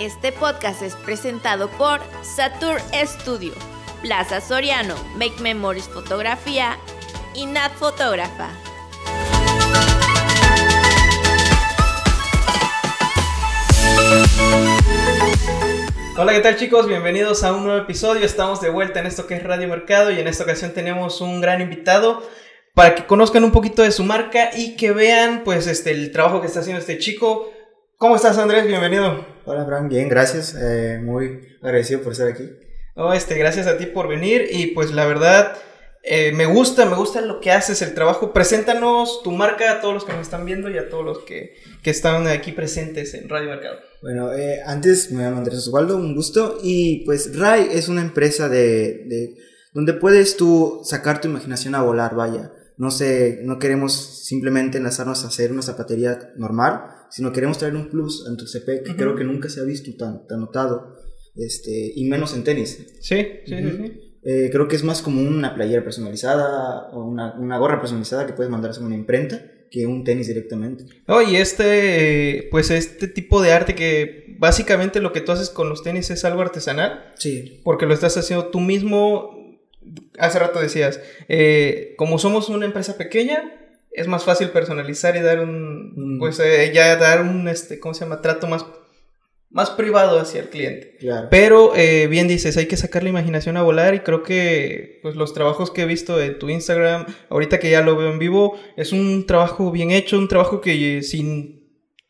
Este podcast es presentado por Satur Studio, Plaza Soriano, Make Memories Fotografía y Nat Fotógrafa. Hola, ¿qué tal chicos? Bienvenidos a un nuevo episodio. Estamos de vuelta en esto que es Radio Mercado y en esta ocasión tenemos un gran invitado para que conozcan un poquito de su marca y que vean pues este el trabajo que está haciendo este chico. ¿Cómo estás Andrés? Bienvenido. Hola, Fran, bien, gracias. Eh, muy agradecido por estar aquí. Oh, este, gracias a ti por venir y pues la verdad eh, me gusta, me gusta lo que haces, el trabajo. Preséntanos tu marca a todos los que nos están viendo y a todos los que, que están aquí presentes en Radio Mercado. Bueno, eh, antes me llamo Andrés Osvaldo, un gusto. Y pues RAI es una empresa de, de donde puedes tú sacar tu imaginación a volar, vaya. No sé, no queremos simplemente enlazarnos a hacer una zapatería normal, sino queremos traer un plus en tu CP que creo que nunca se ha visto tan, tan notado, este, y menos en tenis. Sí, sí, sí, sí. Eh, creo que es más como una playera personalizada o una, una gorra personalizada que puedes mandar a una imprenta que un tenis directamente. Oh, y este, pues este tipo de arte que básicamente lo que tú haces con los tenis es algo artesanal. Sí. Porque lo estás haciendo tú mismo. Hace rato decías, eh, como somos una empresa pequeña, es más fácil personalizar y dar un, Mm. pues eh, ya dar un, este, ¿cómo se llama? Trato más, más privado hacia el cliente. Claro. Pero eh, bien dices, hay que sacar la imaginación a volar y creo que pues los trabajos que he visto en tu Instagram, ahorita que ya lo veo en vivo, es un trabajo bien hecho, un trabajo que eh, sin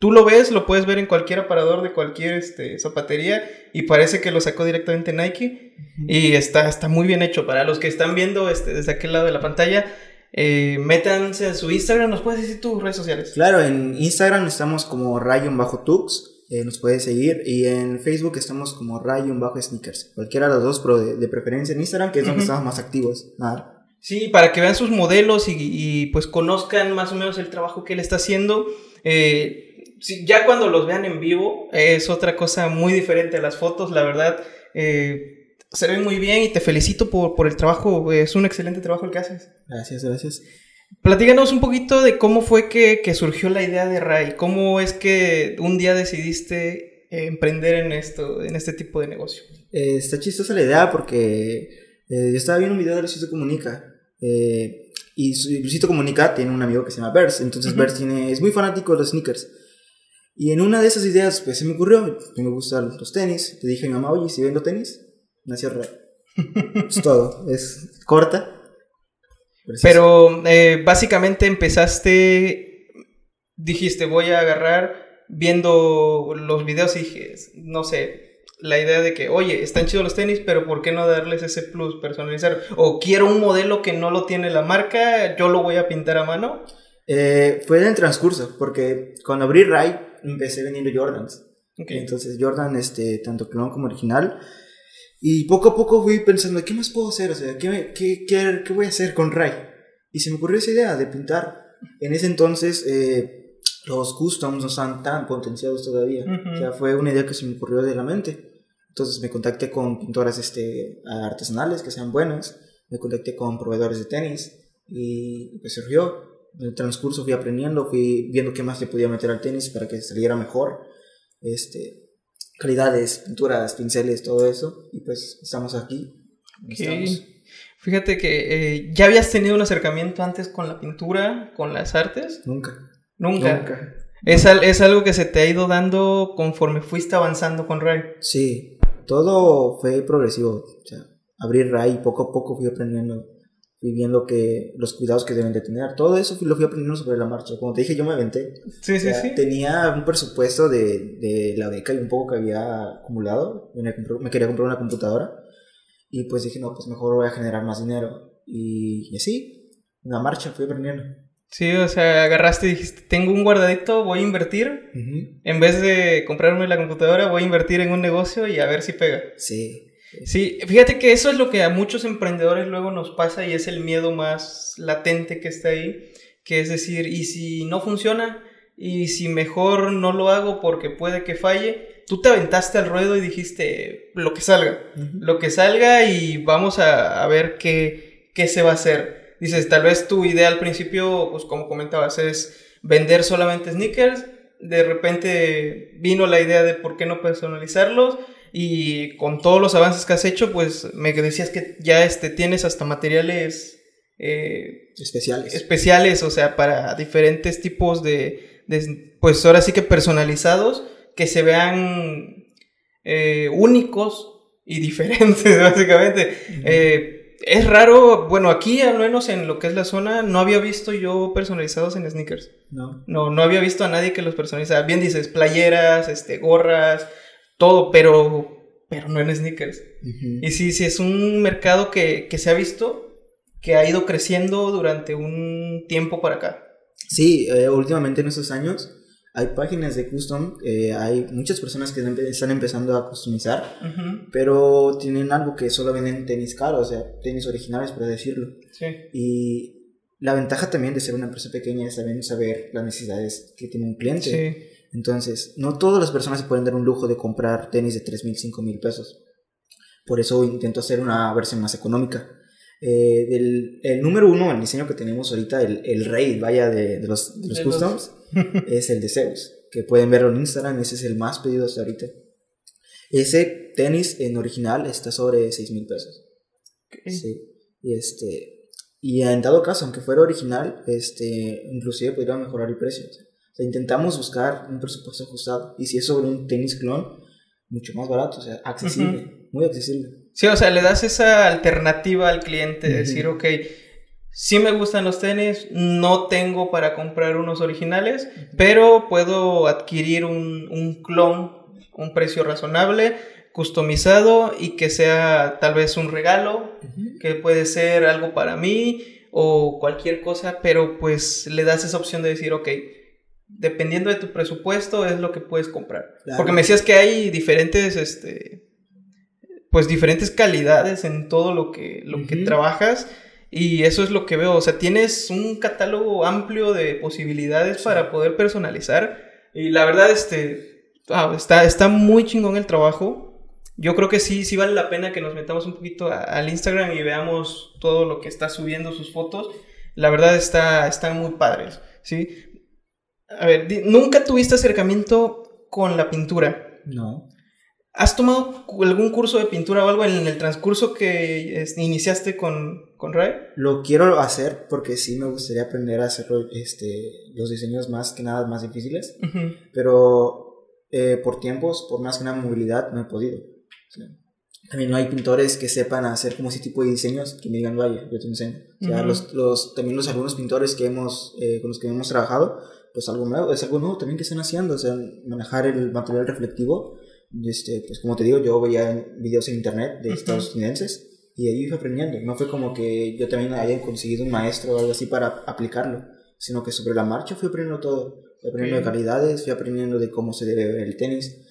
tú lo ves, lo puedes ver en cualquier aparador de cualquier este, zapatería y parece que lo sacó directamente Nike y está, está muy bien hecho. Para los que están viendo este, desde aquel lado de la pantalla, eh, métanse a su Instagram, ¿nos puedes decir tus redes sociales? Claro, en Instagram estamos como rayon-tux, eh, nos puedes seguir, y en Facebook estamos como rayon-sneakers. Cualquiera de los dos, pero de, de preferencia en Instagram, que es donde estamos más activos. Nada. Sí, para que vean sus modelos y, y, pues conozcan más o menos el trabajo que él está haciendo. Eh, sí, ya cuando los vean en vivo es otra cosa muy diferente a las fotos, la verdad. eh, se ven muy bien y te felicito por, por el trabajo, es un excelente trabajo el que haces. Gracias, gracias. Platícanos un poquito de cómo fue que, que surgió la idea de Ray, cómo es que un día decidiste eh, emprender en esto, en este tipo de negocio. Eh, está chistosa la idea porque eh, yo estaba viendo un video de Luisito Comunica. eh, y Luisito Comunica tiene un amigo que se llama Bers. Entonces Ujú. Bers tiene, es muy fanático de los sneakers. Y en una de esas ideas, pues se me ocurrió, me gustan los tenis. Le dije a mi mamá, oye, si vendo tenis, nació Ray. es todo. Es corta. Pero eh, básicamente empezaste, dijiste, voy a agarrar viendo los videos y dije, no sé, la idea de que, oye, están chidos los tenis, pero ¿por qué no darles ese plus personalizar? O quiero un modelo que no lo tiene la marca, yo lo voy a pintar a mano. Eh, fue en el transcurso, porque cuando abrí Ray, empecé vendiendo Jordans. Entonces Jordan, este, tanto clon como original. Y poco a poco fui pensando, ¿qué más puedo hacer? O sea, ¿qué, me- qué, qué, qué voy a hacer con Ray? Y se me ocurrió esa idea de pintar. En ese entonces, eh, los customs no estaban tan potenciados todavía. Ujú. O sea, fue una idea que se me ocurrió de la mente. Entonces me contacté con pintoras este, artesanales que sean buenas. Me contacté con proveedores de tenis. Y pues surgió. En el transcurso fui aprendiendo, fui viendo qué más le podía meter al tenis para que saliera mejor este, calidades, pinturas, pinceles, todo eso. Y pues estamos aquí. Ok. Estamos. Fíjate que eh, ya habías tenido un acercamiento antes con la pintura, con las artes. Nunca. Nunca. Nunca. Es, al- es algo que se te ha ido dando conforme fuiste avanzando con Ray. Sí, todo fue progresivo. O sea, abrir RAI poco a poco fui aprendiendo. Fui viendo que los cuidados que deben de tener. Todo eso lo fui aprendiendo sobre la marcha. Como te dije, yo me aventé. Sí, sí, sí. Tenía un presupuesto de, de la beca y un poco que había acumulado. Me, me quería comprar una computadora. Y pues dije, no, pues mejor voy a generar más dinero. Y, y así, en la marcha fui aprendiendo. Sí, o sea, agarraste y dijiste, tengo un guardadito, voy a invertir. Ujú. En vez de comprarme la computadora, voy a invertir en un negocio y a ver si pega. Sí. Sí, fíjate que eso es lo que a muchos emprendedores luego nos pasa y es el miedo más latente que está ahí, que es decir, ¿y si no funciona? ¿Y si mejor no lo hago porque puede que falle? Tú te aventaste al ruedo y dijiste lo que salga, lo que salga y vamos a, a ver qué, qué se va a hacer. Dices, tal vez tu idea al principio, pues como comentabas, es vender solamente sneakers, de repente vino la idea de por qué no personalizarlos y con todos los avances que has hecho, pues me decías que ya este, tienes hasta materiales eh, especiales. especiales, o sea, para diferentes tipos de, de, pues ahora sí que personalizados, que se vean eh, únicos y diferentes, básicamente. eh, es raro, bueno, aquí al menos en lo que es la zona, no había visto yo personalizados en sneakers. No. No, no había visto a nadie que los personalizara. Bien dices, playeras, este, gorras, todo, pero, pero no en sneakers. Y sí, sí, es un mercado que, que se ha visto, que ha ido creciendo durante un tiempo para acá. Sí, eh, últimamente en estos años hay páginas de custom, eh, hay muchas personas que están empezando a customizar, pero tienen algo que solo venden tenis caros, o sea, tenis originales, por decirlo. Sí. Y la ventaja también de ser una empresa pequeña es también saber las necesidades que tiene un cliente. Sí. Entonces, no todas las personas se pueden dar un lujo de comprar tenis de 3 mil, 5 mil pesos. Por eso intento hacer una versión más económica. Eh, del- el número uno, el diseño que tenemos ahorita, el, el rey, vaya, de, de los, de los De los- customs, es el de Zeus, que pueden verlo en Instagram, ese es el más pedido hasta ahorita. Ese tenis en original está sobre 6 mil pesos. Ok. Sí. Y este. Y en dado caso, aunque fuera original, este, inclusive podría mejorar el precio. Sea, intentamos buscar un presupuesto ajustado. Y si es sobre un tenis clon, mucho más barato, o sea, accesible, muy accesible. Sí, o sea, le das esa alternativa al cliente, Ujú. decir, ok, sí me gustan los tenis, no tengo para comprar unos originales, pero puedo adquirir un, un clon, un precio razonable, customizado y que sea tal vez un regalo, que puede ser algo para mí o cualquier cosa, pero pues le das esa opción de decir, ok, dependiendo de tu presupuesto es lo que puedes comprar. Claro. Porque me decías que hay diferentes, este, pues diferentes calidades en todo lo que, lo que trabajas. Y eso es lo que veo, o sea, tienes un catálogo amplio de posibilidades para poder personalizar. Y la verdad, este, ah, está, está muy chingón el trabajo. Yo creo que sí, sí vale la pena que nos metamos un poquito a- al Instagram y veamos todo lo que está subiendo sus fotos. La verdad está, están muy padres, ¿sí? A ver, ¿nunca tuviste acercamiento con la pintura? No. ¿Has tomado algún curso de pintura o algo en el transcurso que iniciaste con, con Ray? Lo quiero hacer porque sí me gustaría aprender a hacer este, los diseños más que nada más difíciles. Ujú. pero eh, por tiempos, por más que una movilidad, no he podido. Sea, también no hay pintores que sepan hacer como ese tipo de diseños que me digan, vaya, yo te enseño. O sea, Ujú. los, los, también los algunos pintores que hemos, eh, con los que hemos trabajado, pues algo nuevo, es algo nuevo también que están haciendo, o sea, manejar el material reflectivo. Este, pues como te digo, yo veía videos en internet de Ujú. estadounidenses y ahí fui aprendiendo. No fue como que yo también haya conseguido un maestro o algo así para aplicarlo, sino que sobre la marcha fui aprendiendo todo. Fui aprendiendo Ok. de calidades, fui aprendiendo de cómo se debe ver el tenis,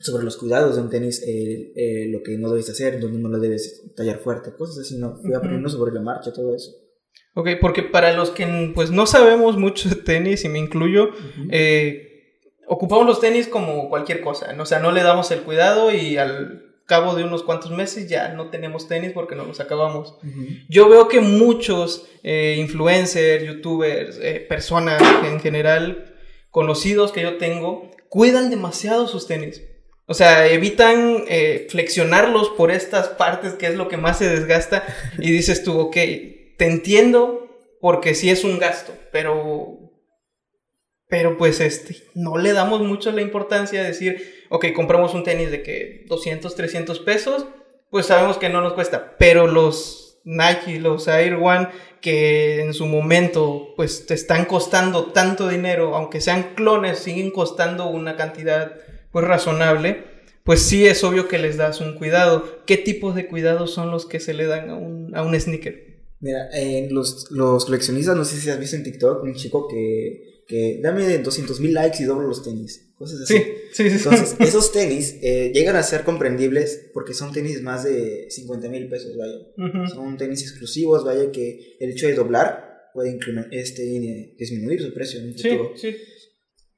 sobre los cuidados de un tenis, eh, eh, lo que no debes hacer, donde no lo debes tallar fuerte, cosas así, ¿no? Fui aprendiendo sobre la marcha, todo eso. Ok, porque para los que pues no sabemos mucho de tenis, y me incluyo, eh, ocupamos los tenis como cualquier cosa, ¿no? o sea, no le damos el cuidado y al cabo de unos cuantos meses ya no tenemos tenis porque nos los acabamos. Yo veo que muchos eh, influencers, youtubers, eh, personas en general conocidos que yo tengo, cuidan demasiado sus tenis. O sea, evitan flexionarlos por estas partes que es lo que más se desgasta y dices tú, ok, te entiendo porque sí es un gasto, pero... Pero pues este, no le damos mucho la importancia de decir, ok, compramos un tenis de que 200, 300 pesos, pues sabemos que no nos cuesta, pero los Nike, los Air One, que en su momento pues te están costando tanto dinero, aunque sean clones, siguen costando una cantidad pues razonable, pues sí es obvio que les das un cuidado. ¿Qué tipos de cuidados son los que se le dan a un, a un sneaker? Mira, eh, los, los coleccionistas, no sé si has visto en TikTok, un chico que, que dame de 200 mil likes y doblo los tenis, cosas así. Sí, sí, sí. Entonces, esos tenis eh, llegan a ser comprendibles porque son tenis más de 50 mil pesos, vaya. Ujú. Son tenis exclusivos, vaya, que el hecho de doblar puede este, disminuir su precio en un Sí, futuro. sí.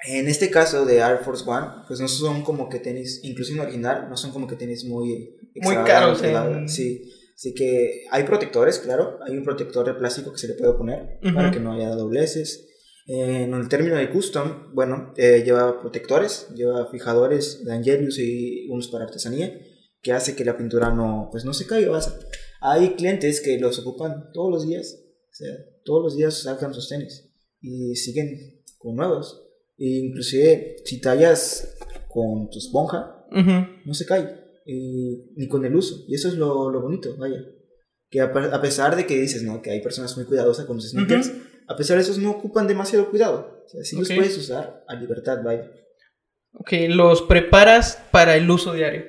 En este caso de Air Force One, pues no son como que tenis, incluso en original, no son como que tenis muy Muy caros en-. Sí, así que hay protectores, claro, hay un protector de plástico que se le puede poner Ujú. para que no haya dobleces. En el término de custom, bueno, eh, lleva protectores, lleva fijadores de Angelius y unos para artesanía, que hace que la pintura no, pues no se caiga. vas. Hay clientes que los ocupan todos los días, o sea, todos los días sacan sus tenis y siguen con nuevos. E inclusive si tallas con tu esponja, Ujú. no se cae, ni con el uso. Y eso es lo, lo bonito, vaya. Que a, a pesar de que dices, ¿no? Que hay personas muy cuidadosas con los sneakers, Ujú. a pesar de eso no ocupan demasiado cuidado. O sea, sí Ok. los puedes usar a libertad, vaya. Ok, los preparas para el uso diario,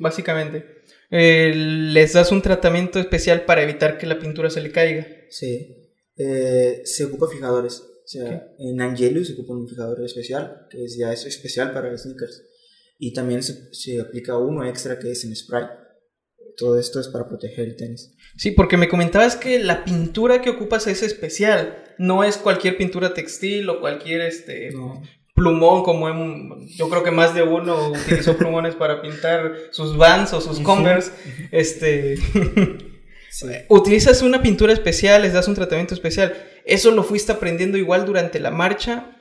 básicamente. Eh, les das un tratamiento especial para evitar que la pintura se le caiga. Sí. Eh, se ocupa fijadores. O sea, Ok. en Angelius se ocupa un fijador especial, que es ya es especial para sneakers. Y también se, se aplica uno extra que es en spray. Todo esto es para proteger el tenis. Sí, porque me comentabas que la pintura que ocupas es especial. No es cualquier pintura textil o cualquier este No. plumón como en- yo creo que más de uno utilizó plumones para pintar sus Vans o sus. Converse. Este Sí. utilizas una pintura especial, les das un tratamiento especial. Eso lo fuiste aprendiendo igual durante la marcha.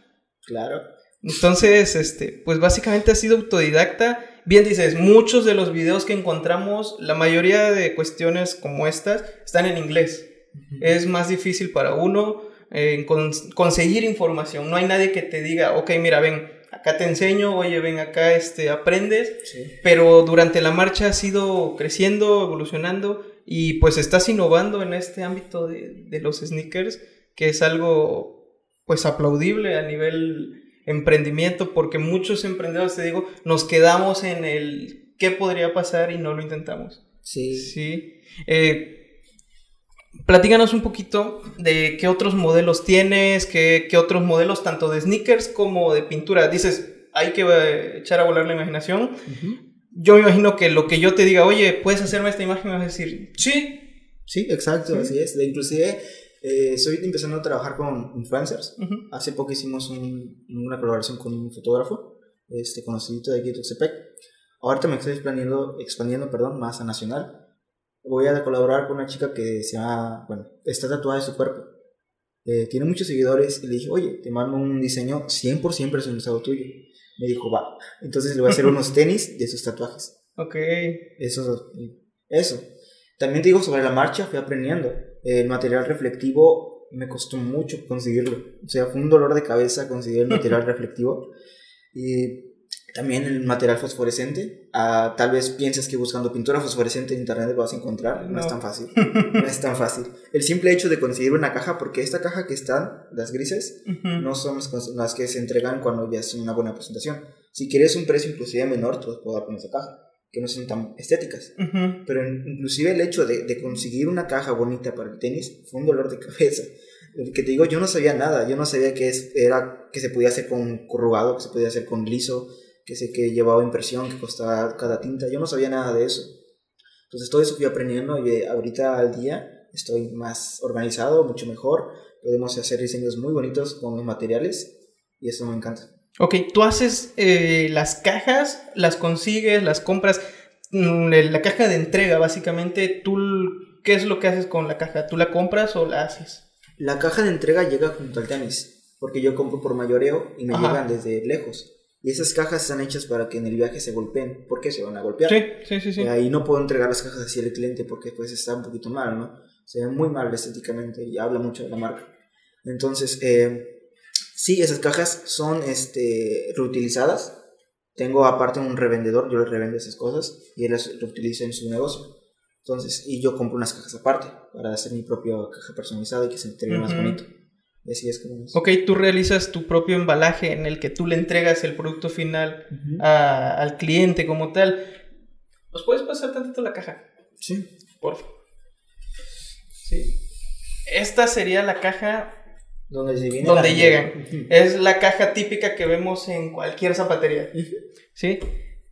Claro. Entonces, este, pues básicamente has sido autodidacta. Bien dices, muchos de los videos que encontramos, la mayoría de cuestiones como estas, están en inglés. Es más difícil para uno eh, con- conseguir información. No hay nadie que te diga, ok, mira, ven, acá te enseño, oye, ven, acá este, aprendes. Sí. Pero durante la marcha has ido creciendo, evolucionando y pues estás innovando en este ámbito de, de los sneakers, que es algo pues aplaudible a nivel emprendimiento, porque muchos emprendedores, te digo, nos quedamos en el qué podría pasar y no lo intentamos. Sí. Sí. Eh, platícanos un poquito de qué otros modelos tienes, qué, qué otros modelos, tanto de sneakers como de pintura. Dices, hay que eh, echar a volar la imaginación. Ujú. Yo me imagino que lo que yo te diga, oye, ¿puedes hacerme esta imagen? Me vas a decir, sí. Sí, exacto, Sí. así es. Inclusive, eh, estoy empezando a trabajar con influencers. Ujú. Hace poco hicimos un- una colaboración con un fotógrafo, este, conocidito de aquí de Tuxtepec. Ahorita me estoy expandiendo, expandiendo perdón, más a nacional. Voy a colaborar con una chica que se llama, bueno, está tatuada de su cuerpo. Eh, tiene muchos seguidores y le dije, oye, te mando un diseño 100% personalizado tuyo. Me dijo, va. Entonces le voy a hacer unos tenis de sus tatuajes. Ok. Eso, eso. También te digo sobre la marcha, fui aprendiendo. El material reflectivo me costó mucho conseguirlo. O sea, fue un dolor de cabeza conseguir el material reflectivo. Y también el material fosforescente. Ah, tal vez pienses que buscando pintura fosforescente en internet lo vas a encontrar. No, No. es tan fácil. No es tan fácil. El simple hecho de conseguir una caja, porque esta caja que están, las grises, no son las que se entregan cuando ya es una buena presentación. Si quieres un precio inclusive menor, te los puedo dar con esa caja, que no son tan estéticas. Ujú. Pero en- inclusive el hecho de, de conseguir una caja bonita para el tenis fue un dolor de cabeza. Que te digo, yo no sabía nada, yo no sabía que es, era que se podía hacer con corrugado, que se podía hacer con liso, que sé que llevaba impresión, que costaba cada tinta, yo no sabía nada de eso. Entonces todo eso fui aprendiendo y eh, ahorita al día estoy más organizado, mucho mejor, podemos hacer diseños muy bonitos con los materiales y eso me encanta. Ok, tú haces eh, las cajas, las consigues, las compras. mm, La caja de entrega, básicamente, tú, ¿qué es lo que haces con la caja? ¿Tú la compras o la haces? La caja de entrega llega junto al tenis, porque yo compro por mayoreo y me Ajá. llegan desde lejos. Y esas cajas están hechas para que en el viaje se golpeen, porque se van a golpear. Sí, sí, sí, sí. Y ahí no puedo entregar las cajas así al cliente porque pues está un poquito mal, ¿no? Se ve muy mal estéticamente y habla mucho de la marca. Entonces, eh, sí, esas cajas son este, reutilizadas. Tengo aparte un revendedor, yo le revendo esas cosas y él las reutiliza en su negocio. Entonces, y yo compro unas cajas aparte para hacer mi propia caja personalizada y que se entregue más Ujú. bonito. Y así es como es. Ok, tú realizas tu propio embalaje en el que tú le entregas el producto final a- al cliente como tal. ¿Nos puedes pasar tantito la caja? Sí. Por favor. Sí. Esta sería la caja, Donde se viene Donde la- llegan. Es la caja típica que vemos en cualquier zapatería. ¿Sí?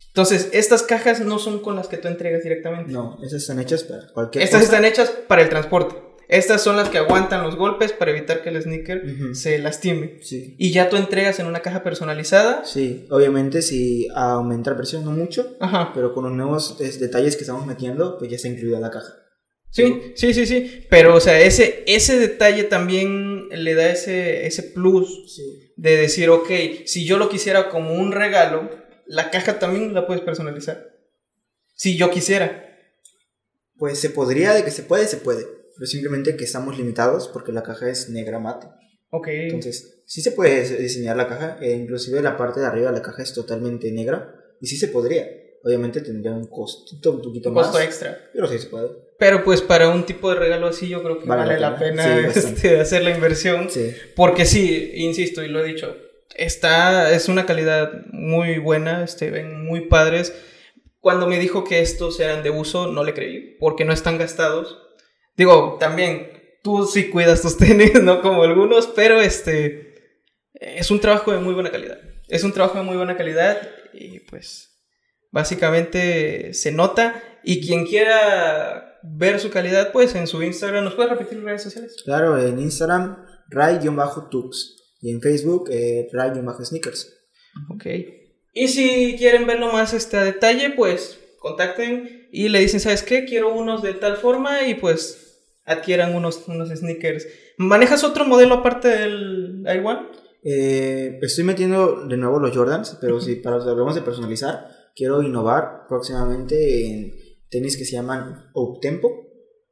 Entonces, estas cajas no son con las que tú entregas directamente. No, esas están hechas para cualquier Estas cosa. están hechas para el transporte. Estas son las que aguantan los golpes para evitar que el sneaker se lastime. Sí. Y ya tú entregas en una caja personalizada. Sí, obviamente si aumenta el precio, no mucho, Ajá. pero con los nuevos es, detalles que estamos metiendo, pues ya está incluida la caja. Sí, sí, sí, sí. Pero, o sea, ese, ese detalle también también le da ese, ese plus Sí. de decir, ok, si yo lo quisiera como un regalo, la caja también la puedes personalizar. Si yo quisiera. Pues se podría, de que se puede, se puede. Pero simplemente que estamos limitados porque la caja es negra mate. Ok. Entonces, sí se puede diseñar la caja, e inclusive la parte de arriba de la caja es totalmente negra. Y sí se podría. Obviamente tendría un costito un poquito un más. costo extra. Pero sí se puede. Pero pues para un tipo de regalo así yo creo que vale, Vale la la pena. pena, Sí, este, hacer la inversión. Sí. Porque sí, insisto y lo he dicho, está, es una calidad muy buena, este, ven muy padres. Cuando me dijo que estos eran de uso, no le creí, porque no están gastados. Digo, también, tú sí cuidas tus tenis, no como algunos, pero este, es un trabajo de muy buena calidad. Es un trabajo de muy buena calidad y pues, básicamente se nota. Y quien quiera ver su calidad, pues en su Instagram, ¿nos puedes repetir las redes sociales? Claro, en Instagram, ray-tux. Y en Facebook, eh, ray-sneakers. Ok. Y si quieren verlo más este, a detalle, pues contacten y le dicen, ¿sabes qué? Quiero unos de tal forma y pues adquieran unos, unos sneakers. ¿Manejas otro modelo aparte del Air One? Eh, estoy metiendo de nuevo los Jordans, pero si para si hablamos de personalizar, quiero innovar próximamente en tenis que se llaman Uptempo.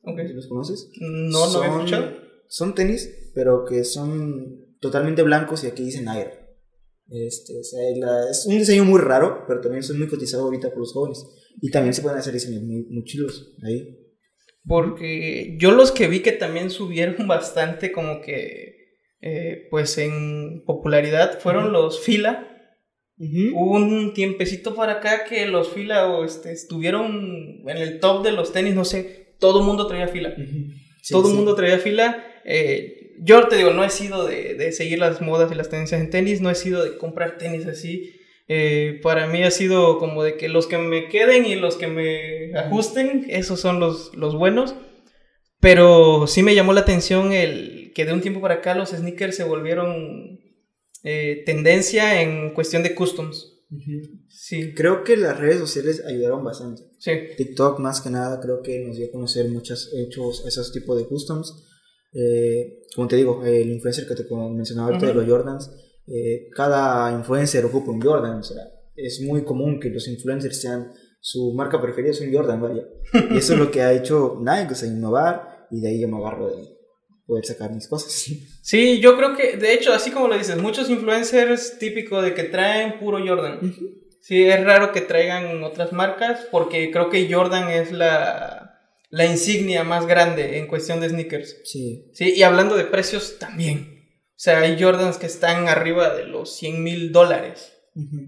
Ok. ¿Sí ¿Los conoces? No, no había Son- escuchado. Son tenis, pero que son totalmente blancos y aquí dicen Air. Este, o sea, la- es un diseño muy raro, pero también es muy cotizado ahorita por los jóvenes. Y también se pueden hacer diseños muy, muy chilos ahí. Porque yo los que vi que también subieron bastante como que, eh, pues en popularidad, fueron los Fila. Hubo un tiempecito para acá que los Fila este, estuvieron en el top de los tenis, no sé, todo el mundo traía Fila. Sí, todo el sí. mundo traía fila. Eh, yo te digo, no he sido de, de seguir las modas y las tendencias en tenis, no he sido de comprar tenis así. Eh, para mí ha sido como de que los que me queden y los que me ajusten, esos son los, los buenos. Pero sí me llamó la atención el que de un tiempo para acá los sneakers se volvieron eh, tendencia en cuestión de customs. Ujú. Sí, Creo que las redes sociales ayudaron bastante. sí. TikTok más que nada creo que nos dio a conocer muchos hechos, esos tipos de customs. Eh, como te digo, el influencer que te mencionaba ahorita de Ujú. los Jordans, eh, cada influencer ocupa un Jordan, o sea, es muy común que los influencers sean su marca preferida es un Jordan, vaya. Y eso es lo que ha hecho Nike, o sea, innovar y de ahí yo me agarro de poder sacar mis cosas. Sí, yo creo que, de hecho, así como lo dices, muchos influencers típico de que traen puro Jordan. Sí, es raro que traigan otras marcas porque creo que Jordan es la, la insignia más grande en cuestión de sneakers. Sí, Sí, y hablando de precios también. O sea, hay Jordans que están arriba de los 100 mil dólares.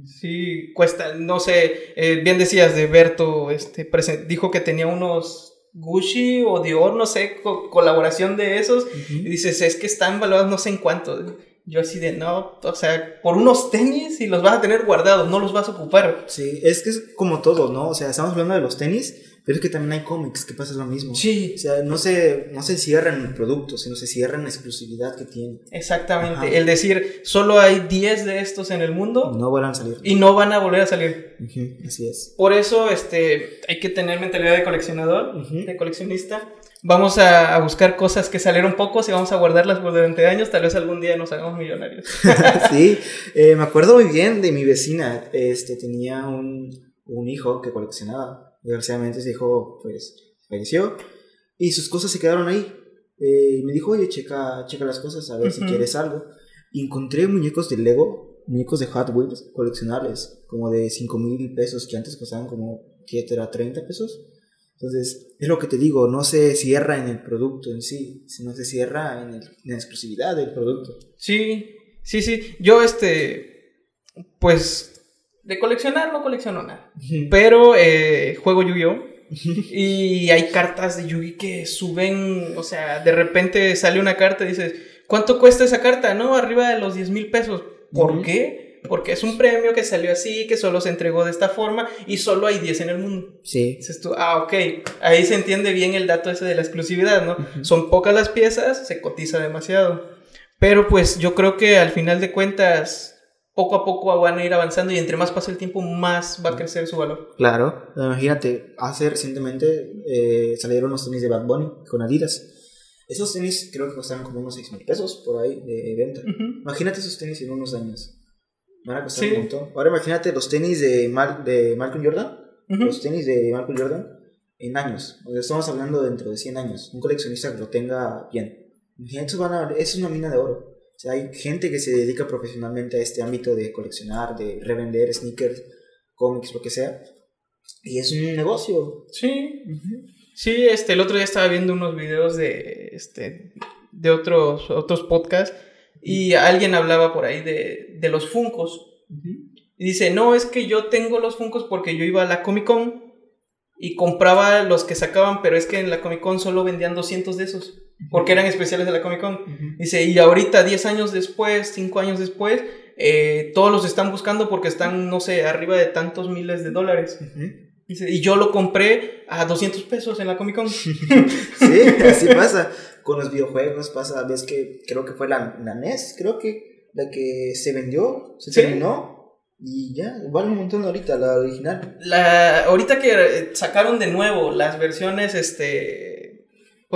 Sí, cuesta, no sé, eh, bien decías de Berto, este, dijo que tenía unos Gucci o Dior, no sé, co- colaboración de esos. Y dices, es que están valorados no sé en cuánto. Yo así de, no, o sea, por unos tenis y los vas a tener guardados, no los vas a ocupar. Sí, es que es como todo, ¿no? O sea, estamos hablando de los tenis, pero es que también hay cómics que pasa lo mismo. Sí, O sea, no se, no se cierran el producto, sino se cierran la exclusividad que tiene. exactamente. Ajá. El decir, solo hay 10 de estos en el mundo No vuelvan a salir. y no van a volver a salir. Ujú, así es. Por eso este, hay que tener mentalidad de coleccionador, Ujú. de coleccionista. Vamos a, a buscar cosas que salieron pocos y vamos a guardarlas por durante años. Tal vez algún día nos hagamos millonarios. sí, eh, me acuerdo muy bien de mi vecina. Este, tenía un, un hijo que coleccionaba. Desgraciadamente ese hijo, pues, falleció. Y sus cosas se quedaron ahí. Eh, y me dijo, oye, checa, checa las cosas, a ver si quieres algo. Y encontré muñecos de Lego, muñecos de Hot Wheels coleccionables, como de 5 mil pesos, que antes costaban como, ¿qué era? 30 pesos. Entonces, es lo que te digo, no se cierra en el producto en sí, sino se cierra en, el- en la exclusividad del producto. Sí, sí, sí. Yo, este, pues, de coleccionar no colecciono nada. Pero eh, juego Yu-Gi-Oh! Y hay cartas de Yu-Gi que suben, o sea, de repente sale una carta y dices, ¿cuánto cuesta esa carta? No, arriba de los 10 mil pesos. ¿Por Ujú. qué? Porque es un premio que salió así, que solo se entregó de esta forma y solo hay 10 en el mundo. Sí, Dices tú, ah, ok, ahí se entiende bien el dato ese de la exclusividad, ¿no? Ujú. Son pocas las piezas, se cotiza demasiado. Pero pues yo creo que al final de cuentas, poco a poco van a ir avanzando y entre más pasa el tiempo, más va a crecer su valor. Claro, imagínate, hace recientemente eh, salieron los tenis de Bad Bunny con Adidas. Esos tenis creo que costaron como unos 6 mil pesos por ahí de venta. Imagínate esos tenis en unos años. Van a costar Sí. un montón. Ahora imagínate los tenis de, Mal- de Malcolm Jordan. Los tenis de Malcolm Jordan en años. O sea, estamos hablando dentro de 100 años. Un coleccionista que lo tenga bien. Imagínate, eso van a, es una mina de oro. O sea, hay gente que se dedica profesionalmente a este ámbito de coleccionar, de revender sneakers, cómics, lo que sea. Y es un negocio. Sí, sí, este, el otro día estaba viendo unos videos de, este, de otros, otros podcasts y alguien hablaba por ahí de, de los Funcos. Y dice, no, es que yo tengo los Funcos porque yo iba a la Comic Con y compraba los que sacaban, pero es que en la Comic Con solo vendían 200 de esos, porque eran especiales de la Comic Con. Dice, y ahorita, 10 años después, 5 años después, eh, todos los están buscando porque están, no sé, arriba de tantos miles de dólares. Dice, y yo lo compré a 200 pesos en la Comic Con. Sí, así pasa. Con los videojuegos pasa, ves que creo que fue la, la NES, creo que la que se vendió, se Sí. terminó y ya, vale un montón ahorita, la original. La, ahorita que sacaron de nuevo las versiones, este,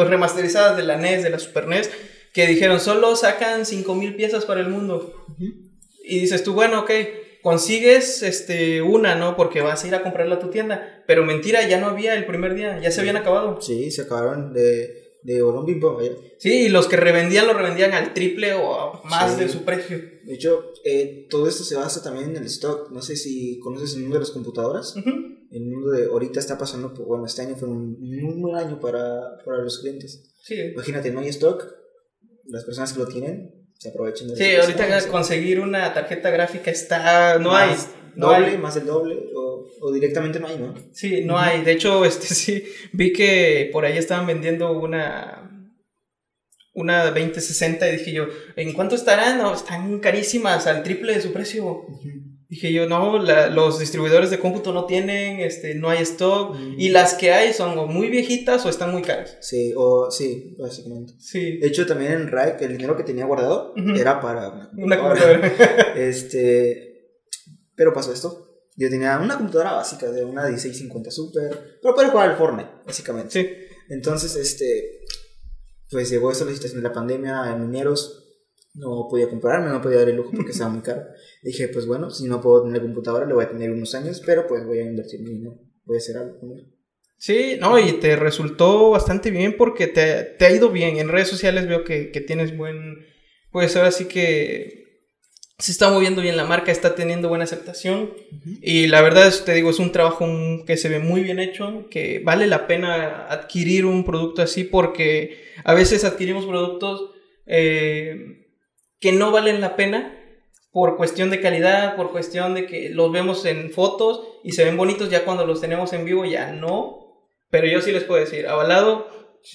pues remasterizadas de la NES, de la Super NES, que dijeron, solo sacan 5000 piezas para el mundo. Y dices tú, bueno, ok, consigues este, una, ¿no? Porque vas a ir a comprarla a tu tienda. Pero mentira, ya no había el primer día, ya se habían acabado. Sí, se acabaron de, de vaya. Sí, y los que revendían lo revendían al triple o más Sí. de su precio. De hecho, eh, todo esto se basa también en el stock. No sé si conoces el mundo de las computadoras. Ujú. El mundo de ahorita está pasando, por, bueno, este año fue un muy buen año para, para los clientes. Sí. Imagínate, no hay stock, las personas que lo tienen se aprovechan de Sí, ahorita conseguir una tarjeta gráfica está. No hay. No doble, hay. más del doble, o, directamente no hay, ¿no? Sí, no hay. De hecho, este sí, vi que por ahí estaban vendiendo una. Una 2060 y dije yo, ¿en cuánto estarán? No, están carísimas, al triple de su precio. Dije yo, no, la- los distribuidores de cómputo no tienen, este, no hay stock. Y las que hay son o muy viejitas o están muy caras. Sí, o sí, básicamente. Sí. De hecho, también en RAIC el dinero que tenía guardado era para Una computadora. Este, pero pasó esto. Yo tenía una computadora básica de una 1650 Super, pero para jugar al Fortnite, básicamente. sí. Entonces, este, pues llegó esta la situación de la pandemia, en mineros no podía comprarme, no podía dar el lujo porque estaba muy caro. Dije, pues bueno, si no puedo tener computadora, le voy a tener unos años, pero pues voy a invertir mi dinero, voy a hacer algo con él. Sí, no, y te resultó bastante bien porque te, te ha ido bien. En redes sociales veo que, que tienes buen. Pues ahora sí que se está moviendo bien la marca, está teniendo buena aceptación. Y la verdad, es, te digo, es un trabajo que se ve muy bien hecho, que vale la pena adquirir un producto así porque a veces adquirimos productos eh, que no valen la pena por cuestión de calidad, por cuestión de que los vemos en fotos y se ven bonitos, ya cuando los tenemos en vivo ya no. Pero yo sí les puedo decir, avalado,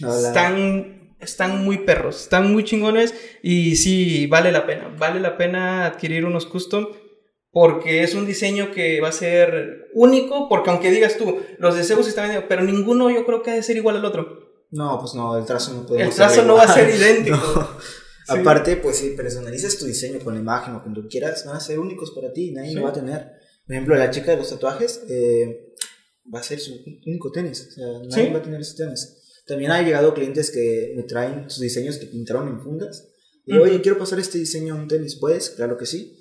Avalado. están, están muy perros, están muy chingones y sí, vale la pena, vale la pena adquirir unos custom porque es un diseño que va a ser único, porque aunque digas tú, los de Zeus están vendiendo, pero ninguno yo creo que ha de ser igual al otro. No, pues no, el trazo no puede El ser trazo no va a ser idéntico. No. Sí. Aparte, pues si personalizas tu diseño con la imagen o que quieras, van a ser únicos para ti, nadie Sí. lo va a tener. Por ejemplo, la chica de los tatuajes eh, va a ser su único tenis, o sea, nadie Sí. va a tener ese tenis. También ha llegado clientes que me traen sus diseños que pintaron en fundas. Y oye, quiero pasar este diseño a un tenis, ¿puedes? Claro que sí.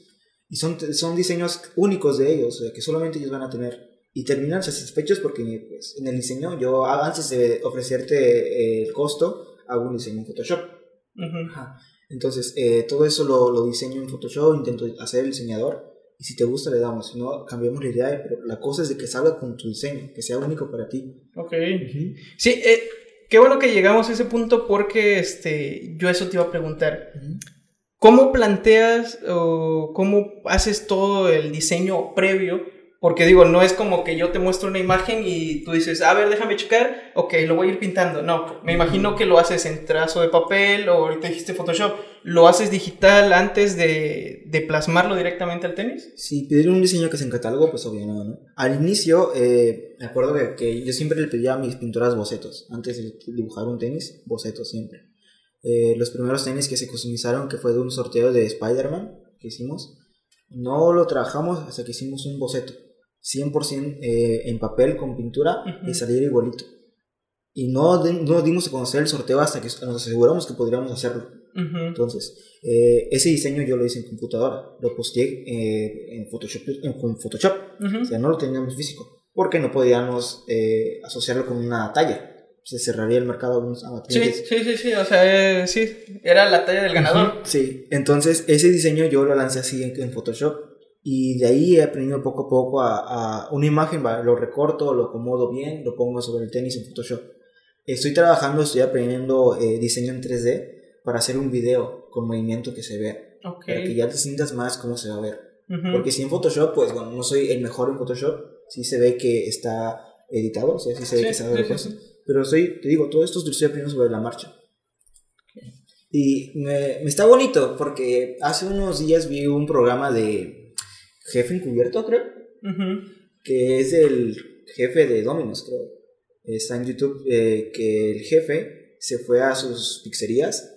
Y son, son diseños únicos de ellos, o sea, que solamente ellos van a tener. Y terminan satisfechos porque pues, en el diseño, yo antes de ofrecerte eh, el costo, hago un diseño en Photoshop. Ajá. Entonces, eh, todo eso lo, lo diseño en Photoshop, intento hacer el diseñador. Y si te gusta, le damos. Si no, cambiamos la idea. Pero la cosa es de que salga con tu diseño, que sea único para ti. Ok. Sí, eh, qué bueno que llegamos a ese punto porque este, yo eso te iba a preguntar. ¿Cómo planteas o cómo haces todo el diseño previo? Porque digo, no es como que yo te muestro una imagen y tú dices, a ver, déjame checar, ok, lo voy a ir pintando. No, me imagino que lo haces en trazo de papel o ahorita dijiste Photoshop. ¿Lo haces digital antes de, de plasmarlo directamente al tenis? Si pedir un diseño que sea en catálogo, pues obvio no, ¿no? Al inicio, eh, me acuerdo que, que yo siempre le pedía a mis pintoras bocetos. Antes de dibujar un tenis, bocetos siempre. Eh, los primeros tenis que se customizaron, que fue de un sorteo de Spider-Man que hicimos, no lo trabajamos hasta que hicimos un boceto. 100% eh, en papel con pintura y saliera igualito. y no, no dimos a conocer el sorteo hasta que nos aseguramos que podríamos hacerlo. Entonces, eh, ese diseño yo lo hice en computadora, lo posteé eh, en Photoshop, en- con Photoshop, o sea, no lo teníamos físico, porque no podíamos eh, asociarlo con una talla, se cerraría el mercado a algunos a Sí, sí, sí, sí, o sea, sí, era la talla del ganador. Sí, entonces ese diseño yo lo lancé así en, en Photoshop y de ahí he aprendido poco a poco a, a una imagen, lo recorto, lo acomodo bien, lo pongo sobre el tenis en Photoshop. Estoy trabajando, estoy aprendiendo eh, diseño en 3D para hacer un video con movimiento que se vea, Ok. para que ya te sientas más cómo se va a ver. Ujú. Porque si en Photoshop, pues bueno, no soy el mejor en Photoshop, sí se ve que está editado, o sea, sí se ve Sí, que está sí, sí, Pero soy, te digo, todo esto lo estoy aprendiendo sobre la marcha. Y me, me está bonito porque hace unos días vi un programa de Jefe Encubierto, creo, Ujú. que es el jefe de Domino's, creo. Está en YouTube, eh, que el jefe se fue a sus pizzerías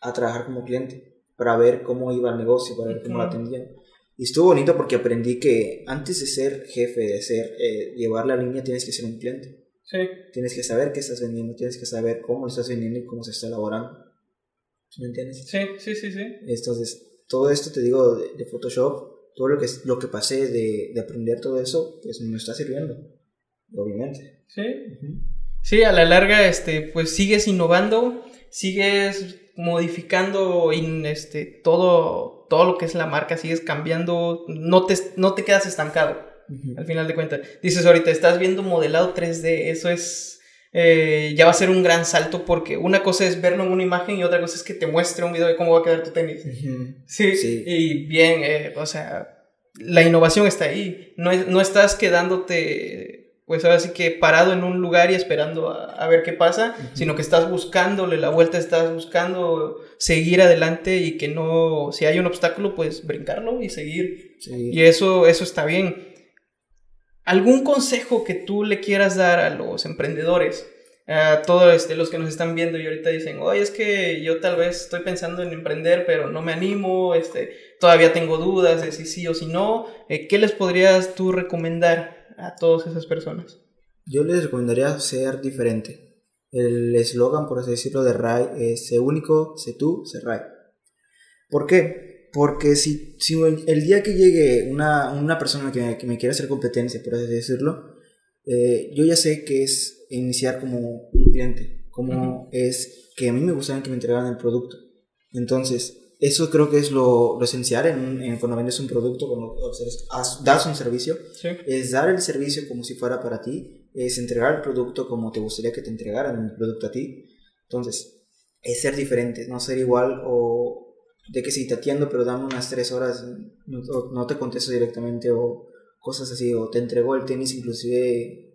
a trabajar como cliente para ver cómo iba el negocio, para ver cómo lo Ujú. atendían. Y estuvo bonito porque aprendí que antes de ser jefe, de ser, eh, llevar la línea, tienes que ser un cliente. Sí. Tienes que saber qué estás vendiendo, tienes que saber cómo lo estás vendiendo y cómo se está elaborando. ¿Sí ¿Me entiendes? Sí, sí, sí, sí. Entonces, todo esto te digo de, de Photoshop, todo lo que, lo que pasé de, de aprender todo eso, pues me está sirviendo, obviamente. Sí. Sí, a la larga, este, pues sigues innovando, sigues modificando in- este, todo, todo lo que es la marca, sigues cambiando, no te, no te quedas estancado, al final de cuentas. Dices ahorita, estás viendo modelado 3D, eso es, eh, ya va a ser un gran salto porque una cosa es verlo en una imagen y otra cosa es que te muestre un video de cómo va a quedar tu tenis. Sí, Sí. y bien, eh, o sea, la innovación está ahí. No, no estás quedándote, pues ahora sí que parado en un lugar y esperando a, a ver qué pasa, sino que estás buscándole la vuelta, estás buscando seguir adelante y que no, si hay un obstáculo, pues brincarlo y seguir. Sí. Y eso, eso está bien. ¿Algún consejo que tú le quieras dar a los emprendedores? A todos este, los que nos están viendo y ahorita dicen, oye, es que yo tal vez estoy pensando en emprender, pero no me animo, este, todavía tengo dudas de si sí o si no. Eh, ¿Qué les podrías tú recomendar a todas esas personas? Yo les recomendaría ser diferente. El eslogan, por así decirlo, de RAI es sé único, sé tú, sé RAI. ¿Por qué? Porque si, si el, día que llegue una, una persona que, me- que me quiera hacer competencia, por así decirlo, eh, yo ya sé que es iniciar como un cliente, como es que a mí me gustaría que me entregaran el producto. Entonces, eso creo que es lo, lo esencial en, en cuando vendes un producto, cuando das un servicio, Sí. es dar el servicio como si fuera para ti, es entregar el producto como te gustaría que te entregaran el producto a ti. Entonces, es ser diferente, no ser igual o de que si te atiendo pero dame unas tres horas, no, no te contesto directamente o cosas así, o te entrego el tenis inclusive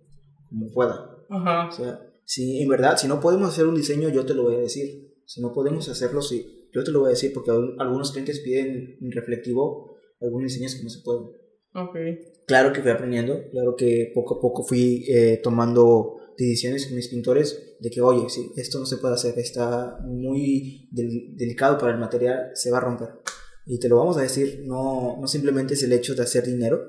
como pueda. Ajá. O sea, si en verdad, si no podemos hacer un diseño, yo te lo voy a decir. Si no podemos hacerlo, sí, yo te lo voy a decir porque al- algunos clientes piden en reflectivo algunos diseños que no se pueden. Ok. Claro que fui aprendiendo, claro que poco a poco fui eh, tomando decisiones con mis pintores de que, oye, sí, esto no se puede hacer, está muy del- delicado para el material, se va a romper. Y te lo vamos a decir, no, no simplemente es el hecho de hacer dinero,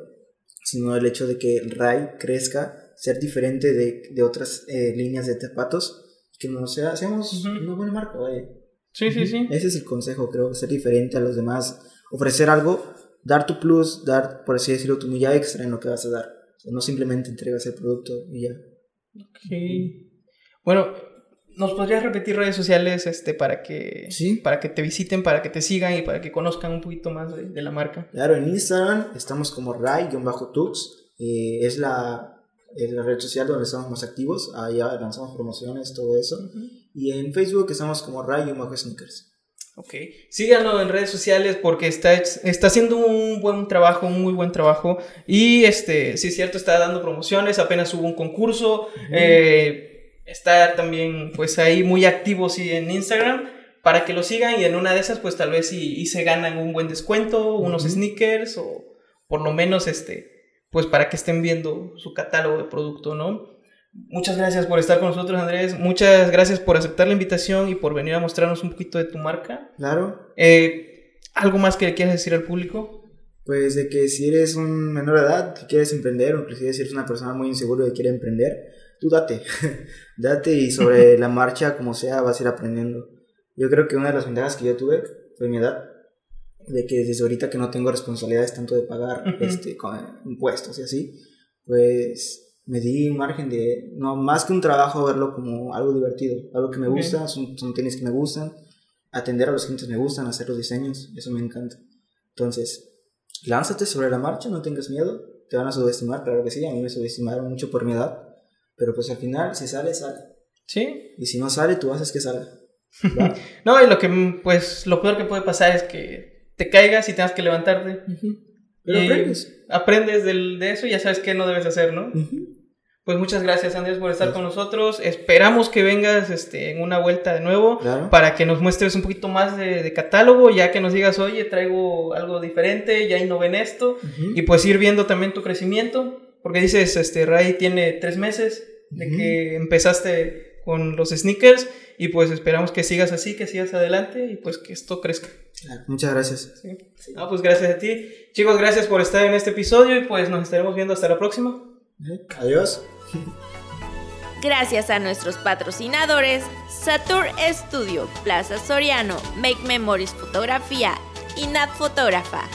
sino el hecho de que el RAI crezca, ser diferente de, de otras eh, líneas de zapatos, que nos sea, seamos Ujú. una buena marca, vaya. Sí, sí, sí. Ese es el consejo, creo, ser diferente a los demás, ofrecer algo, dar tu plus, dar, por así decirlo, tu milla extra en lo que vas a dar. O sea, no simplemente entregas el producto y ya. Ok. Bueno, ¿nos podrías repetir redes sociales este, para, que, Sí. para que te visiten, para que te sigan y para que conozcan un poquito más de, de la marca? Claro, en Instagram estamos como Rai-Tux, eh, es la, es la red social donde estamos más activos, allá lanzamos promociones, todo eso. Y en Facebook estamos como Rai-Sneakers. Ok, síganlo en redes sociales porque está, está haciendo un buen trabajo, un muy buen trabajo. Y este, sí es cierto, está dando promociones, apenas hubo un concurso. eh, está también pues ahí muy activo sí, en Instagram para que lo sigan y en una de esas pues tal vez y, y se ganan un buen descuento, unos sneakers o por lo menos este, pues para que estén viendo su catálogo de producto, ¿no? Muchas gracias por estar con nosotros, Andrés. Muchas gracias por aceptar la invitación y por venir a mostrarnos un poquito de tu marca. Claro, Eh, ¿Algo más que le quieras decir al público? Pues de que si eres un menor de edad que quieres emprender, o inclusive si eres una persona muy insegura y quiere emprender, tú date, date y sobre la marcha, como sea, vas a ir aprendiendo. Yo creo que una de las ventajas que yo tuve fue mi edad, de que desde ahorita que no tengo responsabilidades tanto de pagar este, impuestos y así, pues me di un margen de, no, más que un trabajo, verlo como algo divertido, algo que me gusta, son, son tenis que me gustan, atender a los clientes me gustan, hacer los diseños, eso me encanta. Entonces, lánzate sobre la marcha, no tengas miedo, te van a subestimar, claro que sí, a mí me subestimaron mucho por mi edad, pero pues al final, si sale, sale. Sí. Y si no sale, tú haces que salga. no, y lo que, pues, lo peor que puede pasar es que te caigas y tengas que levantarte. Pero aprendes. Aprendes del, de eso y ya sabes qué no debes hacer, ¿no? Pues muchas gracias Andrés por estar con nosotros. Esperamos que vengas este, en una vuelta de nuevo para que nos muestres un poquito más de, catálogo, ya que nos digas, oye, traigo algo diferente, ya innové en esto, y pues ir viendo también tu crecimiento, porque dices, este, Ray tiene tres meses de que empezaste con los sneakers y pues esperamos que sigas así, que sigas adelante y pues que esto crezca. Muchas gracias. Ah, pues gracias a ti. Chicos, gracias por estar en este episodio y pues nos estaremos viendo hasta la próxima. ¿Eh? Adiós. Gracias a nuestros patrocinadores, Satur Studio, Plaza Soriano, Make Memories Fotografía y Nat Fotógrafa.